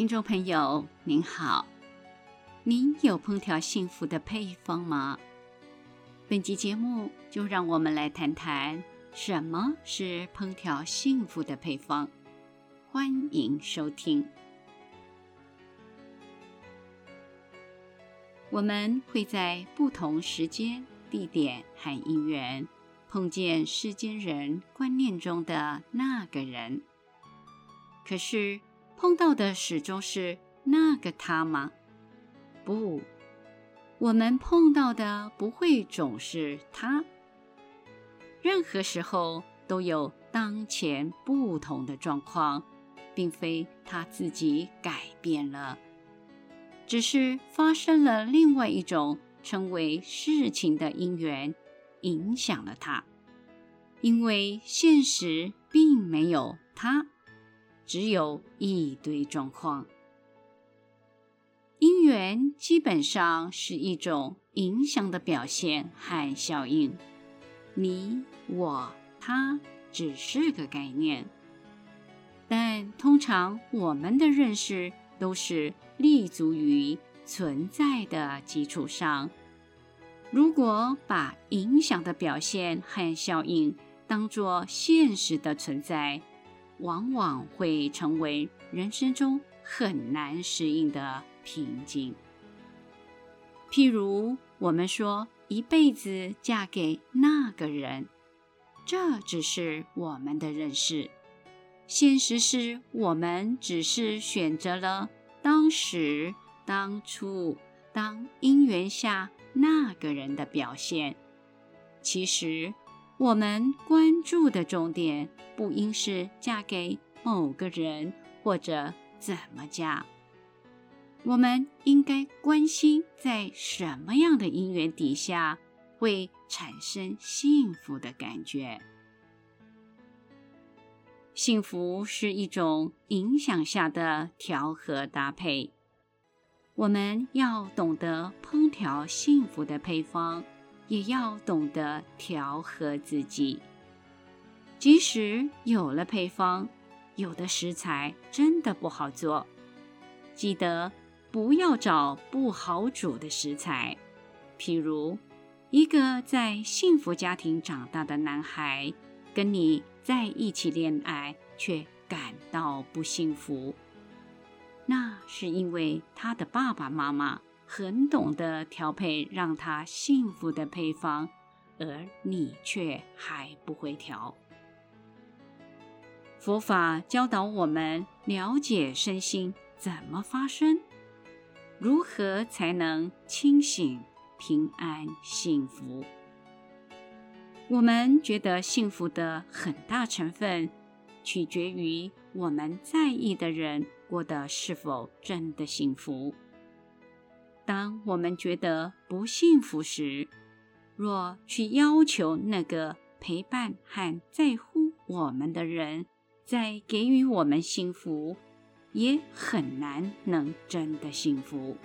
听众朋友您好，您有烹调幸福的配方吗？本集节目就让我们来谈谈什么是烹调幸福的配方。欢迎收听。我们会在不同时间、地点和因缘碰见世间人观念中的那个人，可是，碰到的始终是那个他吗？不，我们碰到的不会总是他。任何时候都有当前不同的状况，并非他自己改变了，只是发生了另外一种称为事情的因缘，影响了他。因为现实并没有他。只有一堆状况，因缘基本上是一种影响的表现和效应。你、我、他只是个概念，但通常我们的认识都是立足于存在的基础上。如果把影响的表现和效应当作现实的存在，往往会成为人生中很难适应的瓶颈。譬如，我们说一辈子嫁给那个人，这只是我们的认识。现实是我们只是选择了当时、当初、当因缘下那个人的表现。其实，我们关注的重点不应是嫁给某个人或者怎么嫁，我们应该关心在什么样的因缘底下会产生幸福的感觉。幸福是一种影响下的调和搭配，我们要懂得烹调幸福的配方。也要懂得调和自己。即使有了配方，有的食材真的不好做，记得不要找不好煮的食材。譬如，一个在幸福家庭长大的男孩，跟你在一起恋爱，却感到不幸福，那是因为他的爸爸妈妈。很懂得调配让他幸福的配方，而你却还不会调。佛法教导我们了解身心怎么发生，如何才能清醒、平安、幸福。我们觉得幸福的很大成分，取决于我们在意的人过得是否真的幸福。当我们觉得不幸福时，若去要求那个陪伴和在乎我们的人再给予我们幸福，也很难能真的幸福。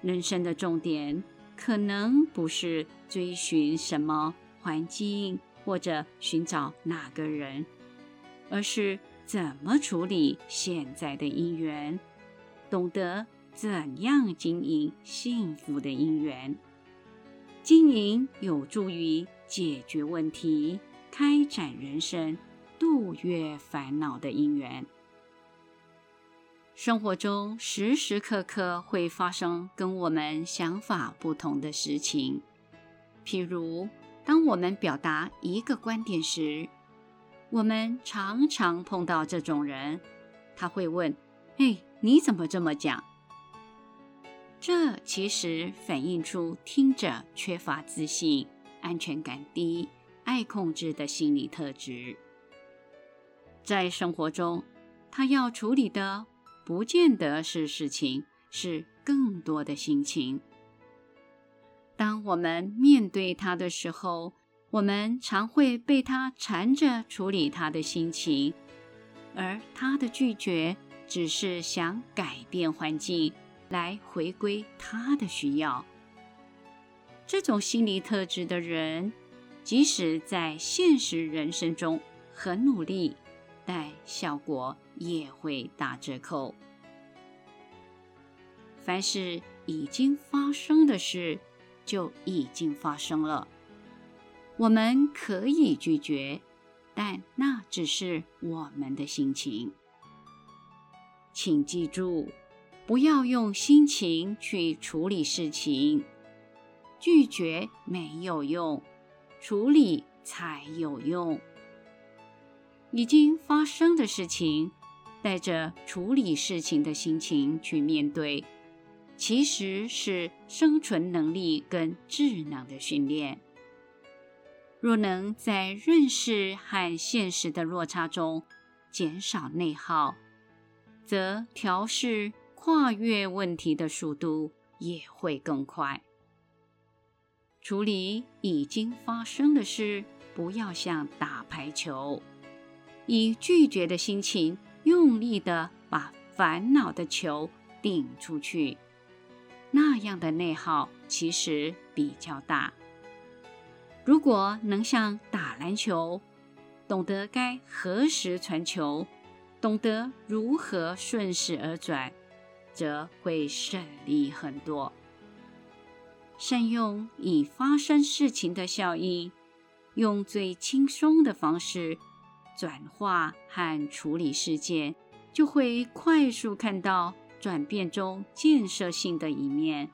人生的重点可能不是追寻什么环境或者寻找哪个人，而是怎么处理现在的因缘，懂得。怎样经营幸福的因缘？经营有助于解决问题、开展人生、度越烦恼的因缘。生活中时时刻刻会发生跟我们想法不同的事情，譬如当我们表达一个观点时，我们常常碰到这种人，他会问：“哎，你怎么这么讲？”这其实反映出听者缺乏自信、安全感低、爱控制的心理特质。在生活中，他要处理的不见得是事情，是更多的心情。当我们面对他的时候，我们常会被他缠着处理他的心情，而他的拒绝只是想改变环境。来回归他的需要。这种心理特质的人，即使在现实人生中很努力，但效果也会打折扣。凡是已经发生的事，就已经发生了。我们可以拒绝，但那只是我们的心情。请记住，不要用心情去处理事情。拒绝没有用，处理才有用。已经发生的事情，带着处理事情的心情去面对，其实是生存能力跟智能的训练。若能在认识和现实的落差中减少内耗，则调适跨越问题的速度也会更快。处理已经发生的事，不要像打排球，以拒绝的心情用力的把烦恼的球顶出去，那样的内耗其实比较大。如果能像打篮球，懂得该何时传球，懂得如何顺势而转，则会顺利很多。善用已发生事情的效应，用最轻松的方式转化和处理事件，就会快速看到转变中建设性的一面，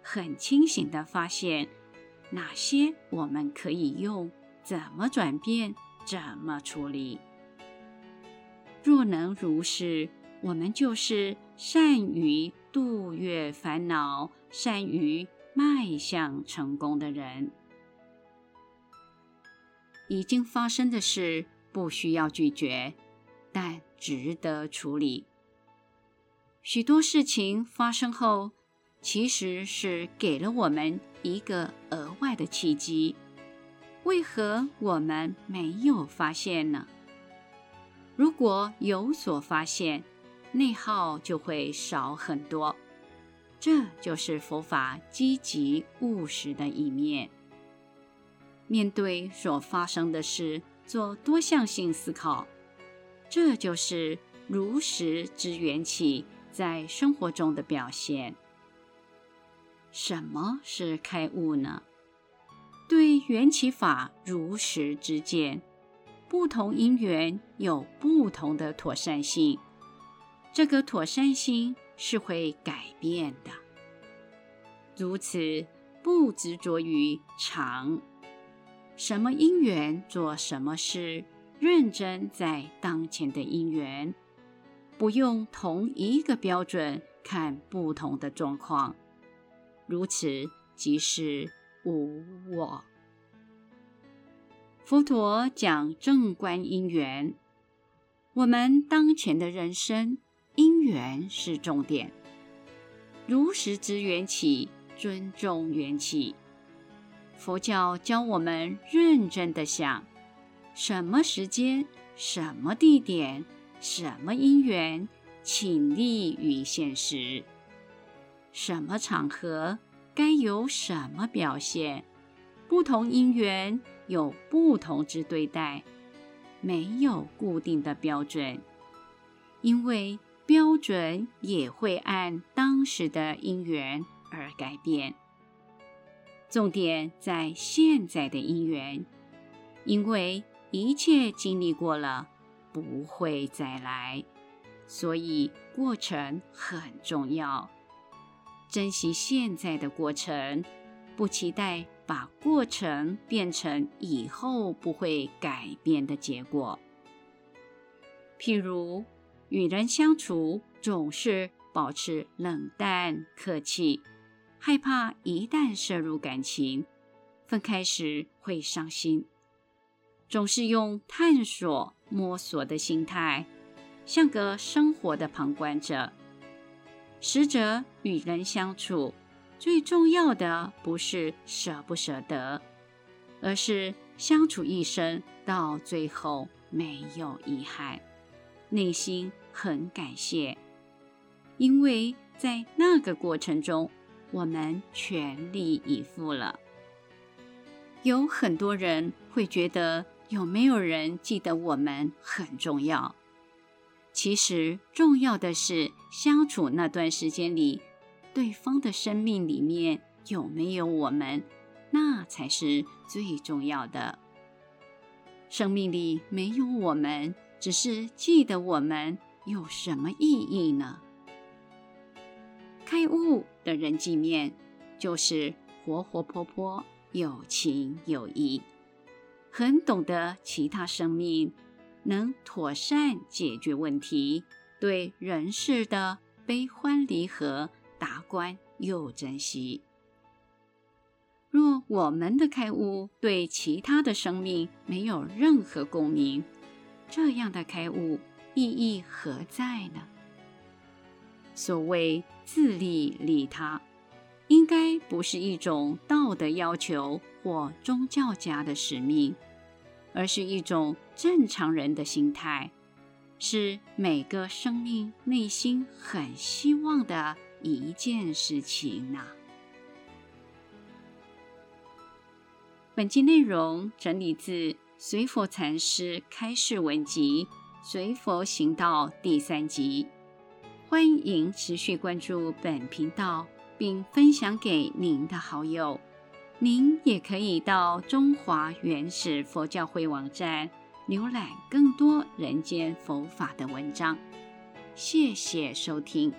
很清醒地发现。哪些我们可以用？怎么转变？怎么处理？若能如是，我们就是善于度越烦恼、善于迈向成功的人。已经发生的事不需要拒绝，但值得处理。许多事情发生后，其实是给了我们一个额外的契机，为何我们没有发现呢？如果有所发现，内耗就会少很多。这就是佛法积极务实的一面。面对所发生的事，做多项性思考，这就是如实之缘起在生活中的表现。什么是开悟呢？对缘起法如实之见，不同因缘有不同的妥善性，这个妥善心是会改变的。如此不执着于常，什么因缘做什么事，认真在当前的因缘，不用同一个标准看不同的状况。如此即是无我。佛陀讲正观因缘，我们当前的人生因缘是重点。如实知缘起，尊重缘起。佛教教我们认真的想：什么时间、什么地点、什么因缘，请立于现实。什么场合该有什么表现？不同因缘有不同之对待，没有固定的标准，因为标准也会按当时的因缘而改变。重点在现在的因缘，因为一切经历过了，不会再来，所以过程很重要。珍惜现在的过程，不期待把过程变成以后不会改变的结果。譬如与人相处，总是保持冷淡客气，害怕一旦涉入感情，分开时会伤心，总是用探索摸索的心态，像个生活的旁观者。实则与人相处，最重要的不是舍不舍得，而是相处一生到最后没有遗憾，内心很感谢，因为在那个过程中，我们全力以赴了。有很多人会觉得有没有人记得我们很重要。其实重要的是相处那段时间里，对方的生命里面有没有我们，那才是最重要的。生命里没有我们，只是记得我们，有什么意义呢？开悟的人际面，就是活活泼泼、有情有义，很懂得其他生命。能妥善解决问题，对人世的悲欢离合达观又珍惜。若我们的开悟对其他的生命没有任何共鸣，这样的开悟意义何在呢？所谓自利利他，应该不是一种道德要求或宗教家的使命。而是一种正常人的心态，是每个生命内心很希望的一件事情呐。本集内容整理自随佛禅师开示文集《随佛行道》第三集，欢迎持续关注本频道，并分享给您的好友。您也可以到中华原始佛教会网站浏览更多人间佛法的文章。谢谢收听。